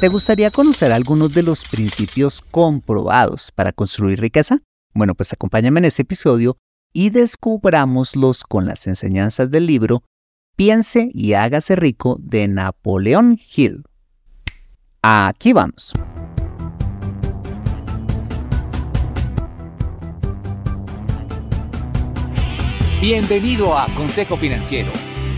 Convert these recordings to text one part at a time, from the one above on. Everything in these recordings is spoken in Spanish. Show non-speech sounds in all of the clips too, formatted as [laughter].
¿Te gustaría conocer algunos de los principios comprobados para construir riqueza? Bueno, pues acompáñame en este episodio y descubrámoslos con las enseñanzas del libro Piense y hágase rico de Napoleón Hill. Aquí vamos. Bienvenido a Consejo Financiero,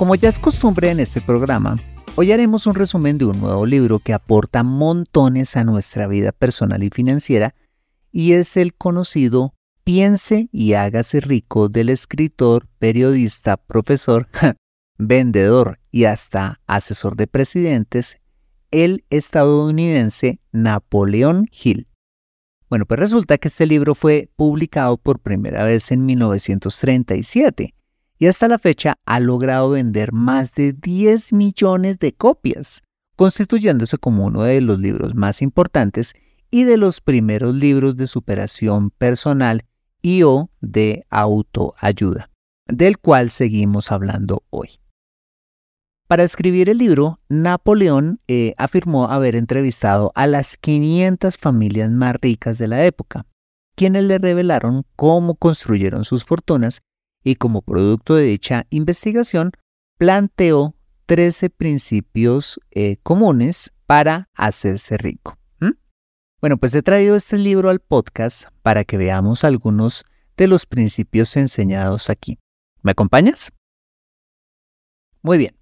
Como ya es costumbre en este programa, hoy haremos un resumen de un nuevo libro que aporta montones a nuestra vida personal y financiera y es el conocido Piense y hágase rico del escritor, periodista, profesor [laughs] vendedor y hasta asesor de presidentes, el estadounidense Napoleón Hill. Bueno, pues resulta que este libro fue publicado por primera vez en 1937 y hasta la fecha ha logrado vender más de 10 millones de copias, constituyéndose como uno de los libros más importantes y de los primeros libros de superación personal y o de autoayuda, del cual seguimos hablando hoy. Para escribir el libro, Napoleón eh, afirmó haber entrevistado a las 500 familias más ricas de la época, quienes le revelaron cómo construyeron sus fortunas y como producto de dicha investigación planteó 13 principios eh, comunes para hacerse rico. Bueno, pues he traído este libro al podcast para que veamos algunos de los principios enseñados aquí. ¿Me acompañas? Muy bien.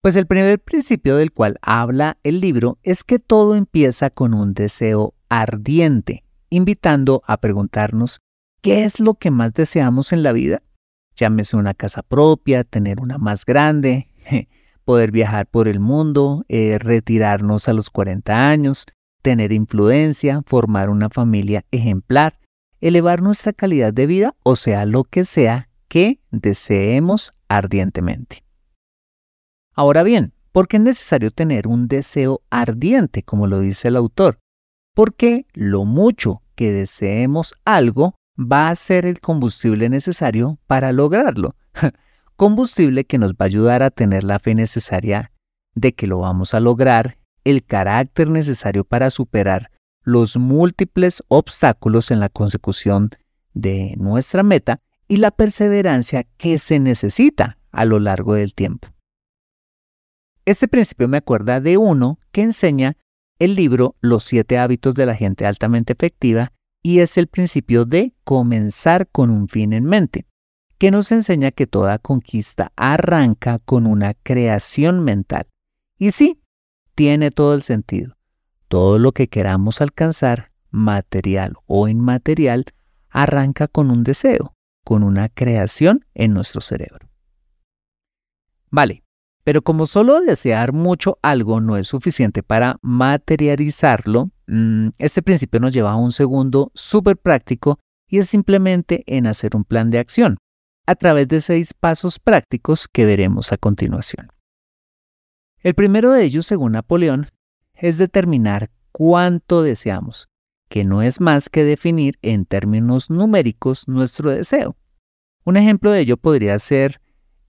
Pues el primer principio del cual habla el libro es que todo empieza con un deseo ardiente, invitando a preguntarnos qué es lo que más deseamos en la vida. Llámese una casa propia, tener una más grande, [laughs] poder viajar por el mundo, eh, retirarnos a los 40 años, tener influencia, formar una familia ejemplar, elevar nuestra calidad de vida, o sea, lo que sea que deseemos ardientemente. Ahora bien, ¿por qué es necesario tener un deseo ardiente, como lo dice el autor? Porque lo mucho que deseemos algo va a ser el combustible necesario para lograrlo. [laughs] combustible que nos va a ayudar a tener la fe necesaria de que lo vamos a lograr, el carácter necesario para superar los múltiples obstáculos en la consecución de nuestra meta y la perseverancia que se necesita a lo largo del tiempo. Este principio me acuerda de uno que enseña el libro Los siete hábitos de la gente altamente efectiva y es el principio de comenzar con un fin en mente. que nos enseña que toda conquista arranca con una creación mental. Y sí, tiene todo el sentido. Todo lo que queramos alcanzar, material o inmaterial, arranca con un deseo, con una creación en nuestro cerebro. Vale, pero como solo desear mucho algo no es suficiente para materializarlo, mm, este principio nos lleva a un segundo súper práctico y es simplemente en hacer un plan de acción a través de seis pasos prácticos que veremos a continuación. El primero de ellos, según Napoleón, es determinar cuánto deseamos, que no es más que definir en términos numéricos nuestro deseo. Un ejemplo de ello podría ser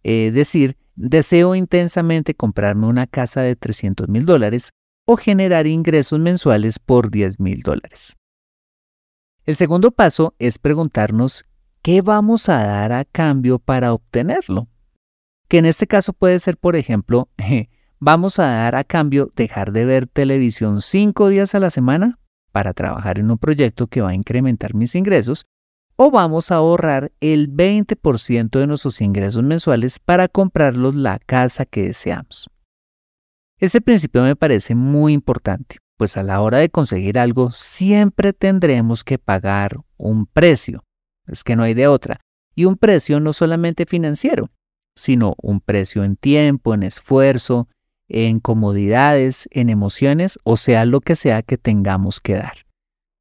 eh, decir Deseo intensamente comprarme una casa de 300 mil dólares o generar ingresos mensuales por 10 mil dólares. El segundo paso es preguntarnos qué vamos a dar a cambio para obtenerlo. Que en este caso puede ser, por ejemplo, [laughs] vamos a dar a cambio dejar de ver televisión cinco días a la semana para trabajar en un proyecto que va a incrementar mis ingresos o vamos a ahorrar el 20% de nuestros ingresos mensuales para comprarlos la casa que deseamos. Este principio me parece muy importante, pues a la hora de conseguir algo siempre tendremos que pagar un precio. Es que no hay de otra. Y un precio no solamente financiero, sino un precio en tiempo, en esfuerzo, en comodidades, en emociones, o sea, lo que sea que tengamos que dar.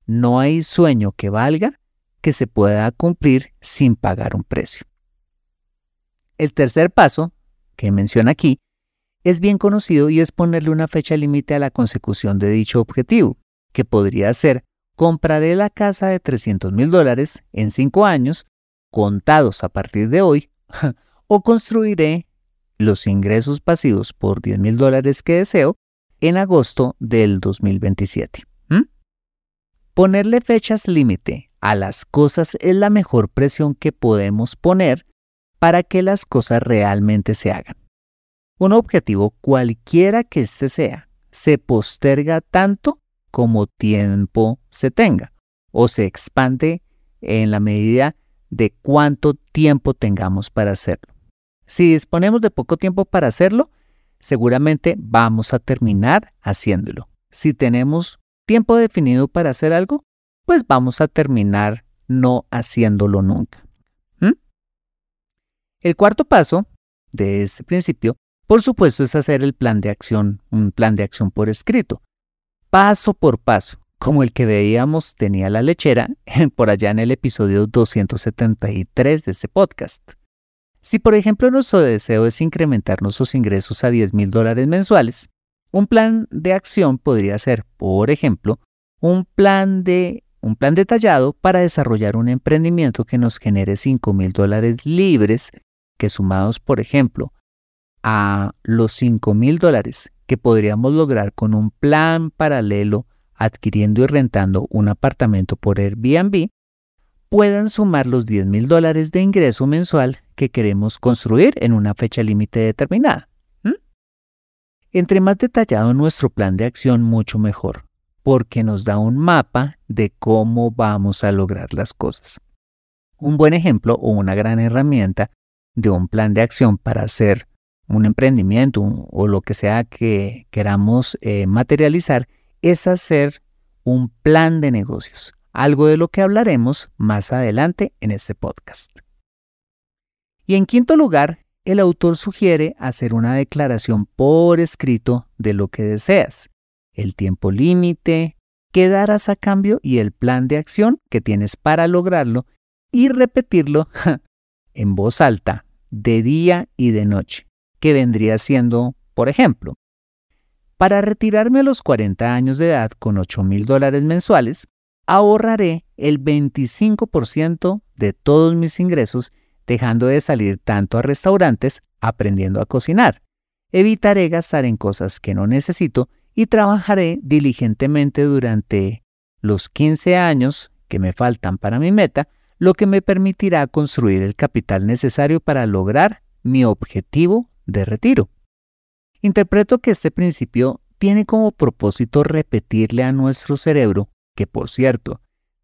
No hay sueño que valga que se pueda cumplir sin pagar un precio. El tercer paso, que menciona aquí, es bien conocido y es ponerle una fecha límite a la consecución de dicho objetivo, que podría ser compraré la casa de 300 mil dólares en cinco años, contados a partir de hoy, [laughs] o construiré los ingresos pasivos por 10 mil dólares que deseo en agosto del 2027. Ponerle fechas límite a las cosas es la mejor presión que podemos poner para que las cosas realmente se hagan. Un objetivo cualquiera que éste sea, se posterga tanto como tiempo se tenga o se expande en la medida de cuánto tiempo tengamos para hacerlo. Si disponemos de poco tiempo para hacerlo, seguramente vamos a terminar haciéndolo. Si tenemos tiempo definido para hacer algo, pues vamos a terminar no haciéndolo nunca. El cuarto paso de este principio, por supuesto, es hacer el plan de acción, un plan de acción por escrito, paso por paso, como el que veíamos tenía la lechera [laughs] por allá en el episodio 273 de este podcast. Si por ejemplo nuestro deseo es incrementar nuestros ingresos a 10 mil dólares mensuales, un plan de acción podría ser, por ejemplo, un plan de un plan detallado para desarrollar un emprendimiento que nos genere 5 mil dólares libres, que sumados, por ejemplo, a los 5 mil dólares que podríamos lograr con un plan paralelo adquiriendo y rentando un apartamento por Airbnb, puedan sumar los 10 mil dólares de ingreso mensual que queremos construir en una fecha límite determinada. Entre más detallado nuestro plan de acción, mucho mejor porque nos da un mapa de cómo vamos a lograr las cosas. Un buen ejemplo o una gran herramienta de un plan de acción para hacer un emprendimiento o lo que sea que queramos eh, materializar es hacer un plan de negocios, algo de lo que hablaremos más adelante en este podcast. Y en quinto lugar, el autor sugiere hacer una declaración por escrito de lo que deseas, el tiempo límite, qué darás a cambio y el plan de acción que tienes para lograrlo y repetirlo en voz alta de día y de noche, que vendría siendo, por ejemplo, para retirarme a los 40 años de edad con 8 mil dólares mensuales, ahorraré el 25% de todos mis ingresos dejando de salir tanto a restaurantes aprendiendo a cocinar. Evitaré gastar en cosas que no necesito y trabajaré diligentemente durante los 15 años que me faltan para mi meta, lo que me permitirá construir el capital necesario para lograr mi objetivo de retiro. Interpreto que este principio tiene como propósito repetirle a nuestro cerebro, que por cierto,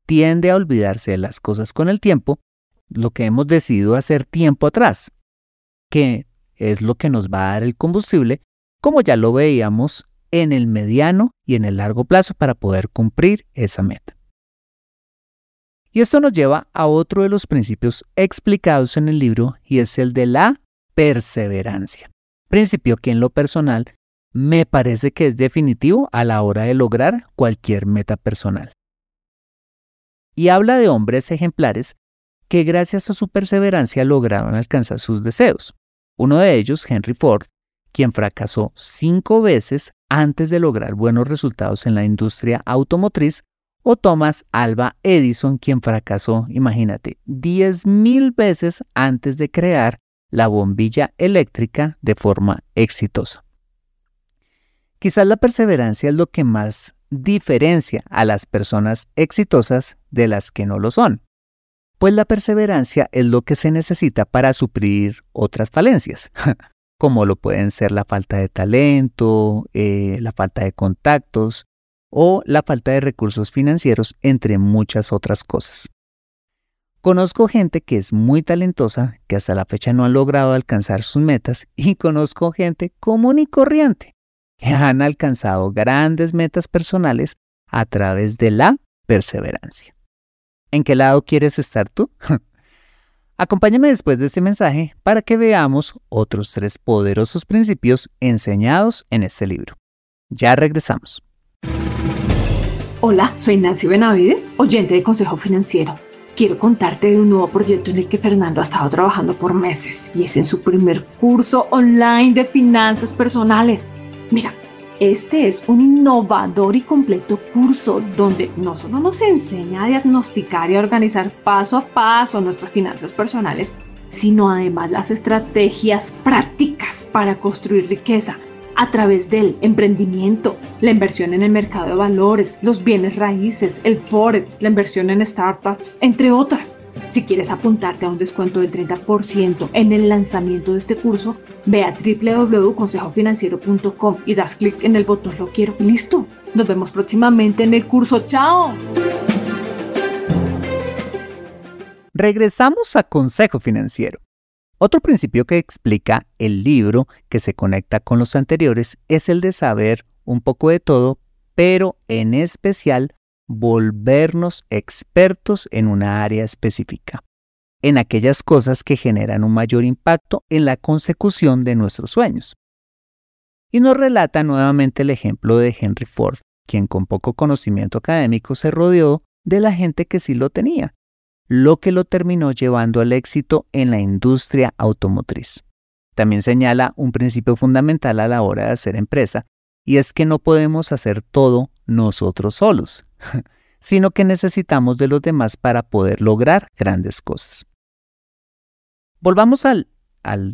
tiende a olvidarse de las cosas con el tiempo, lo que hemos decidido hacer tiempo atrás, que es lo que nos va a dar el combustible, como ya lo veíamos en el mediano y en el largo plazo para poder cumplir esa meta. Y esto nos lleva a otro de los principios explicados en el libro y es el de la perseverancia. Principio que en lo personal me parece que es definitivo a la hora de lograr cualquier meta personal. Y habla de hombres ejemplares que gracias a su perseverancia lograron alcanzar sus deseos. Uno de ellos, Henry Ford, quien fracasó cinco veces antes de lograr buenos resultados en la industria automotriz, o Thomas Alba Edison, quien fracasó, imagínate, mil veces antes de crear la bombilla eléctrica de forma exitosa. Quizás la perseverancia es lo que más diferencia a las personas exitosas de las que no lo son, pues la perseverancia es lo que se necesita para suplir otras falencias, [laughs] como lo pueden ser la falta de talento, eh, la falta de contactos o la falta de recursos financieros, entre muchas otras cosas. Conozco gente que es muy talentosa, que hasta la fecha no ha logrado alcanzar sus metas, [laughs] y conozco gente común y corriente, han alcanzado grandes metas personales a través de la perseverancia. ¿En qué lado quieres estar tú? [laughs] Acompáñame después de este mensaje para que veamos otros tres poderosos principios enseñados en este libro. Ya regresamos. Hola, soy Nancy Benavides, oyente de Consejo Financiero. Quiero contarte de un nuevo proyecto en el que Fernando ha estado trabajando por meses y es en su primer curso online de finanzas personales. Mira, este es un innovador y completo curso donde no solo nos enseña a diagnosticar y a organizar paso a paso nuestras finanzas personales, sino además las estrategias prácticas para construir riqueza a través del emprendimiento, la inversión en el mercado de valores, los bienes raíces, el forex, la inversión en startups, entre otras. Si quieres apuntarte a un descuento del 30% en el lanzamiento de este curso, ve a www.consejofinanciero.com y das clic en el botón Lo quiero. listo. Nos vemos próximamente en el curso. ¡Chao! Regresamos a Consejo Financiero. Otro principio que explica el libro que se conecta con los anteriores es el de saber un poco de todo, pero en especial volvernos expertos en una área específica, en aquellas cosas que generan un mayor impacto en la consecución de nuestros sueños. Y nos relata nuevamente el ejemplo de Henry Ford, quien con poco conocimiento académico se rodeó de la gente que sí lo tenía, lo que lo terminó llevando al éxito en la industria automotriz. También señala un principio fundamental a la hora de hacer empresa, y es que no podemos hacer todo nosotros solos, [laughs] sino que necesitamos de los demás para poder lograr grandes cosas. Volvamos al,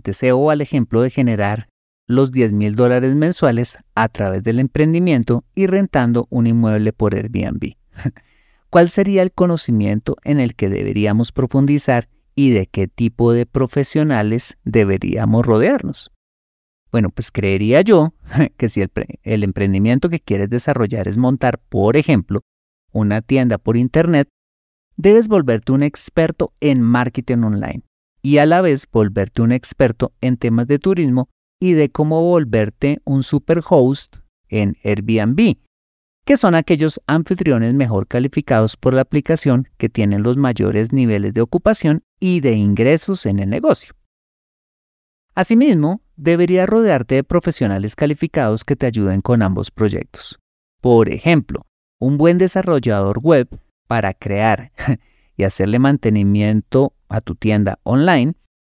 deseo o al ejemplo de generar los 10 mil dólares mensuales a través del emprendimiento y rentando un inmueble por Airbnb. [laughs] ¿Cuál sería el conocimiento en el que deberíamos profundizar y de qué tipo de profesionales deberíamos rodearnos? Bueno, pues creería yo [laughs] que si el, emprendimiento que quieres desarrollar es montar, por ejemplo, una tienda por Internet, debes volverte un experto en marketing online y a la vez volverte un experto en temas de turismo y de cómo volverte un superhost en Airbnb que son aquellos anfitriones mejor calificados por la aplicación que tienen los mayores niveles de ocupación y de ingresos en el negocio. Asimismo, deberías rodearte de profesionales calificados que te ayuden con ambos proyectos. Por ejemplo, un buen desarrollador web para crear [laughs] y hacerle mantenimiento a tu tienda online,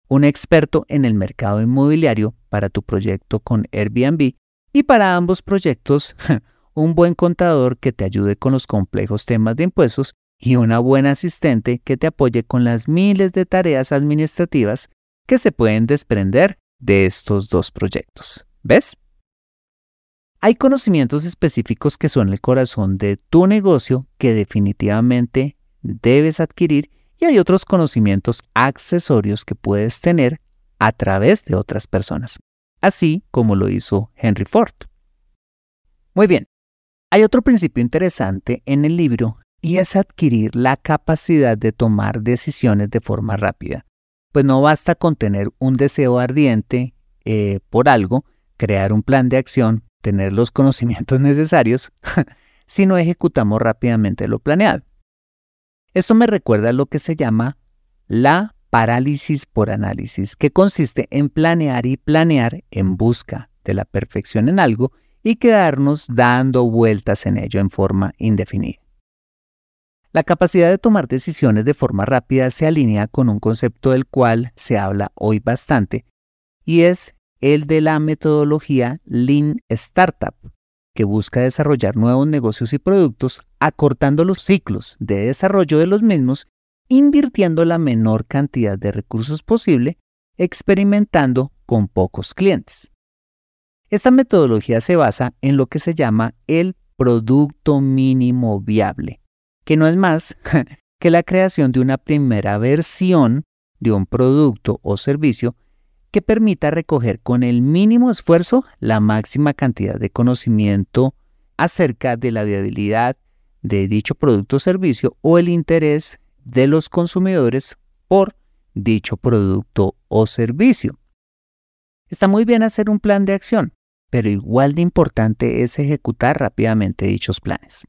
un experto en el mercado inmobiliario para tu proyecto con Airbnb y para ambos proyectos [laughs] un buen contador que te ayude con los complejos temas de impuestos y una buena asistente que te apoye con las miles de tareas administrativas que se pueden desprender de estos dos proyectos. ¿Ves? Hay conocimientos específicos que son el corazón de tu negocio que definitivamente debes adquirir y hay otros conocimientos accesorios que puedes tener a través de otras personas, así como lo hizo Henry Ford. Muy bien, hay otro principio interesante en el libro y es adquirir la capacidad de tomar decisiones de forma rápida. Pues no basta con tener un deseo ardiente eh, por algo, crear un plan de acción, tener los conocimientos [laughs] necesarios, [laughs] si no ejecutamos rápidamente lo planeado. Esto me recuerda a lo que se llama la parálisis por análisis, que consiste en planear y planear en busca de la perfección en algo y quedarnos dando vueltas en ello en forma indefinida. La capacidad de tomar decisiones de forma rápida se alinea con un concepto del cual se habla hoy bastante, y es el de la metodología Lean Startup, que busca desarrollar nuevos negocios y productos acortando los ciclos de desarrollo de los mismos, invirtiendo la menor cantidad de recursos posible, experimentando con pocos clientes. Esta metodología se basa en lo que se llama el producto mínimo viable, que no es más [laughs] que la creación de una primera versión de un producto o servicio que permita recoger con el mínimo esfuerzo la máxima cantidad de conocimiento acerca de la viabilidad de dicho producto o servicio o el interés de los consumidores por dicho producto o servicio. Está muy bien hacer un plan de acción, pero igual de importante es ejecutar rápidamente dichos planes.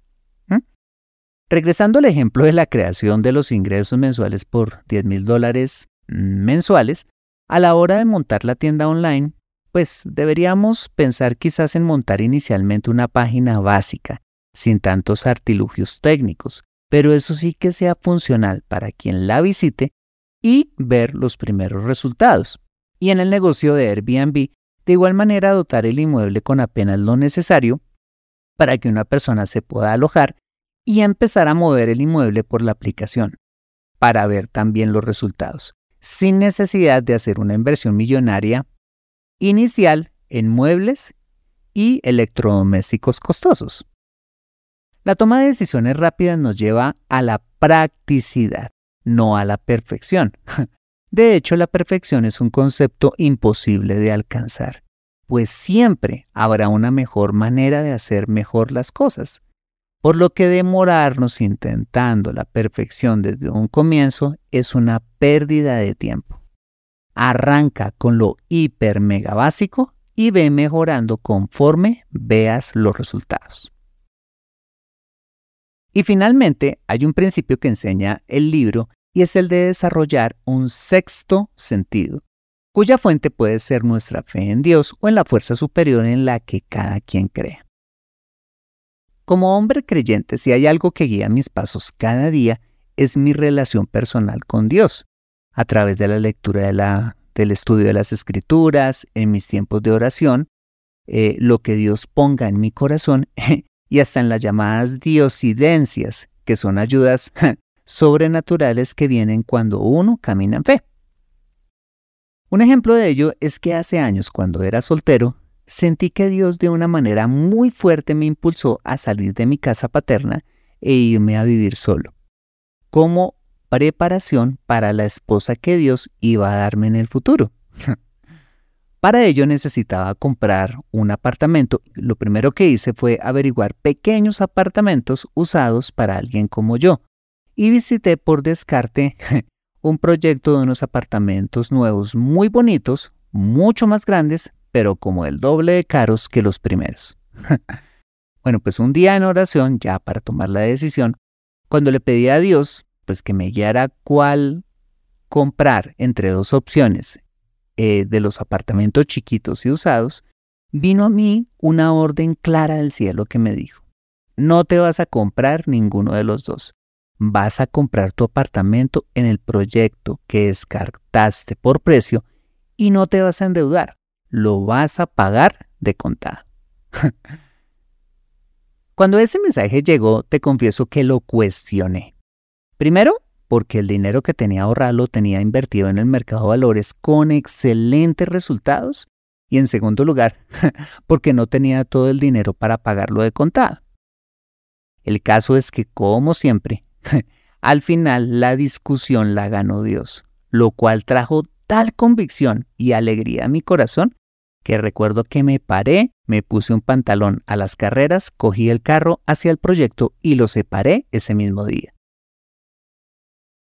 Regresando al ejemplo de la creación de los ingresos mensuales por 10 mil dólares mensuales, a la hora de montar la tienda online, pues deberíamos pensar quizás en montar inicialmente una página básica, sin tantos artilugios técnicos, pero eso sí que sea funcional para quien la visite y ver los primeros resultados. Y en el negocio de Airbnb, de igual manera dotar el inmueble con apenas lo necesario para que una persona se pueda alojar y empezar a mover el inmueble por la aplicación, para ver también los resultados sin necesidad de hacer una inversión millonaria inicial en muebles y electrodomésticos costosos. La toma de decisiones rápidas nos lleva a la practicidad, no a la perfección. [laughs] De hecho, la perfección es un concepto imposible de alcanzar, pues siempre habrá una mejor manera de hacer mejor las cosas por lo que demorarnos intentando la perfección desde un comienzo es una pérdida de tiempo. Arranca con lo hiper mega básico y ve mejorando conforme veas los resultados. Y finalmente hay un principio que enseña el libro y es el de desarrollar un sexto sentido, cuya fuente puede ser nuestra fe en Dios o en la fuerza superior en la que cada quien crea. Como hombre creyente, si hay algo que guía mis pasos cada día, es mi relación personal con Dios, a través de la lectura del estudio de las escrituras, en mis tiempos de oración, eh, lo que Dios ponga en mi corazón [laughs] y hasta en las llamadas diosidencias, que son ayudas [laughs] sobrenaturales que vienen cuando uno camina en fe. Un ejemplo de ello es que hace años, cuando era soltero, sentí que Dios de una manera muy fuerte me impulsó a salir de mi casa paterna e irme a vivir solo, como preparación para la esposa que Dios iba a darme en el futuro. [laughs] Para ello necesitaba comprar un apartamento. Lo primero que hice fue averiguar pequeños apartamentos usados para alguien como yo y visité por descarte un proyecto de unos apartamentos nuevos muy bonitos, mucho más grandes, pero como el doble de caros que los primeros. [laughs] bueno, pues un día en oración, ya para tomar la decisión, cuando le pedí a Dios, pues que me guiara cuál comprar entre dos opciones eh, de los apartamentos chiquitos y usados, vino a mí una orden clara del cielo que me dijo, no te vas a comprar ninguno de los dos, vas a comprar tu apartamento en el proyecto que descartaste por precio y no te vas a endeudar lo vas a pagar de contada. [laughs] Cuando ese mensaje llegó, te confieso que lo cuestioné. Primero, porque el dinero que tenía ahorrado lo tenía invertido en el mercado de valores con excelentes resultados. Y en segundo lugar, [laughs] porque no tenía todo el dinero para pagarlo de contada. El caso es que, como siempre, [laughs] al final la discusión la ganó Dios, lo cual trajo tal convicción y alegría a mi corazón que recuerdo que me paré, me puse un pantalón a las carreras, cogí el carro hacia el proyecto y lo separé ese mismo día.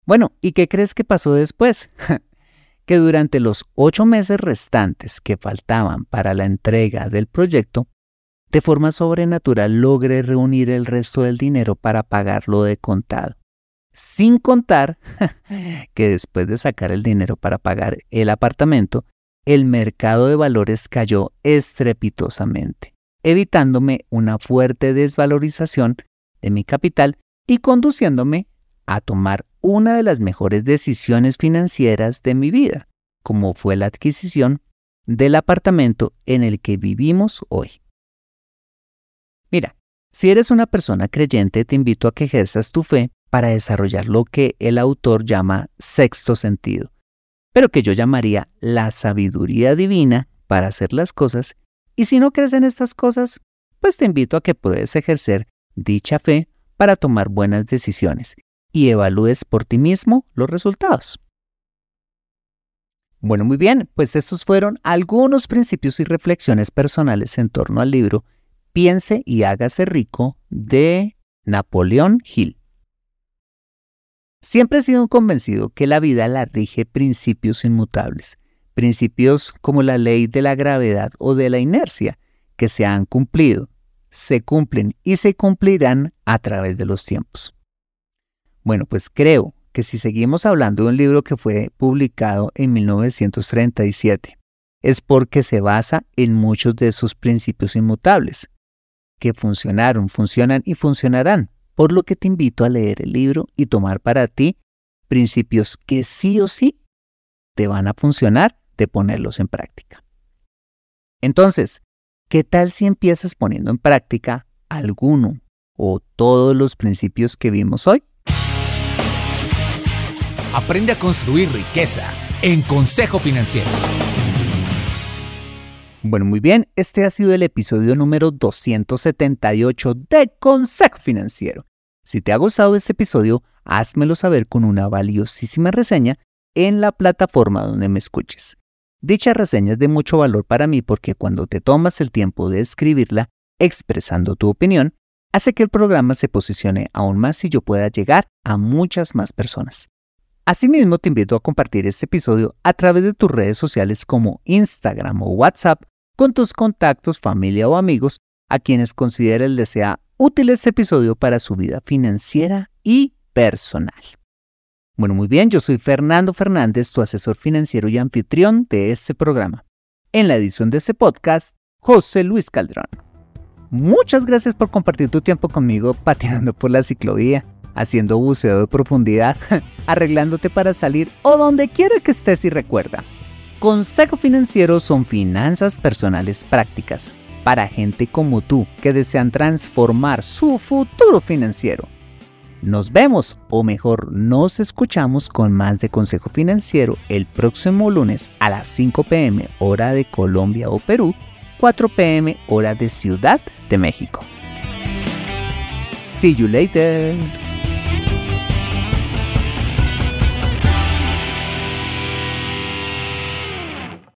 Bueno, ¿y qué crees que pasó después? [laughs] que durante los ocho meses restantes que faltaban para la entrega del proyecto, de forma sobrenatural logré reunir el resto del dinero para pagarlo de contado. Sin contar [laughs] que después de sacar el dinero para pagar el apartamento, el mercado de valores cayó estrepitosamente, evitándome una fuerte desvalorización de mi capital y conduciéndome a tomar una de las mejores decisiones financieras de mi vida, como fue la adquisición del apartamento en el que vivimos hoy. Mira, si eres una persona creyente, te invito a que ejerzas tu fe para desarrollar lo que el autor llama sexto sentido, pero que yo llamaría la sabiduría divina para hacer las cosas, y si no crees en estas cosas, pues te invito a que pruebes ejercer dicha fe para tomar buenas decisiones y evalúes por ti mismo los resultados. Bueno, muy bien, pues estos fueron algunos principios y reflexiones personales en torno al libro Piense y hágase rico de Napoleón Hill. Siempre he sido convencido que la vida la rige principios inmutables, principios como la ley de la gravedad o de la inercia, que se han cumplido, se cumplen y se cumplirán a través de los tiempos. Bueno, pues creo que si seguimos hablando de un libro que fue publicado en 1937, es porque se basa en muchos de sus principios inmutables, que funcionaron, funcionan y funcionarán por lo que te invito a leer el libro y tomar para ti principios que sí o sí te van a funcionar de ponerlos en práctica. Entonces, ¿qué tal si empiezas poniendo en práctica alguno o todos los principios que vimos hoy? Aprende a construir riqueza en Consejo Financiero. Bueno, muy bien, este ha sido el episodio número 278 de Consejo Financiero. Si te ha gustado este episodio, házmelo saber con una valiosísima reseña en la plataforma donde me escuches. Dicha reseña es de mucho valor para mí porque cuando te tomas el tiempo de escribirla, expresando tu opinión, hace que el programa se posicione aún más y yo pueda llegar a muchas más personas. Asimismo, te invito a compartir este episodio a través de tus redes sociales como Instagram o WhatsApp con tus contactos, familia o amigos a quienes consideres les sea útil este episodio para su vida financiera y personal. Bueno, muy bien, yo soy Fernando Fernández, tu asesor financiero y anfitrión de este programa. En la edición de este podcast, José Luis Calderón. Muchas gracias por compartir tu tiempo conmigo pateando por la ciclovía, haciendo buceo de profundidad, [laughs] arreglándote para salir o donde quiera que estés y recuerda. Consejo Financiero son finanzas personales prácticas para gente como tú que desean transformar su futuro financiero. Nos vemos, o mejor, nos escuchamos con más de Consejo Financiero el próximo lunes a las 5 pm hora de Colombia o Perú, 4 pm hora de Ciudad de México. See you later.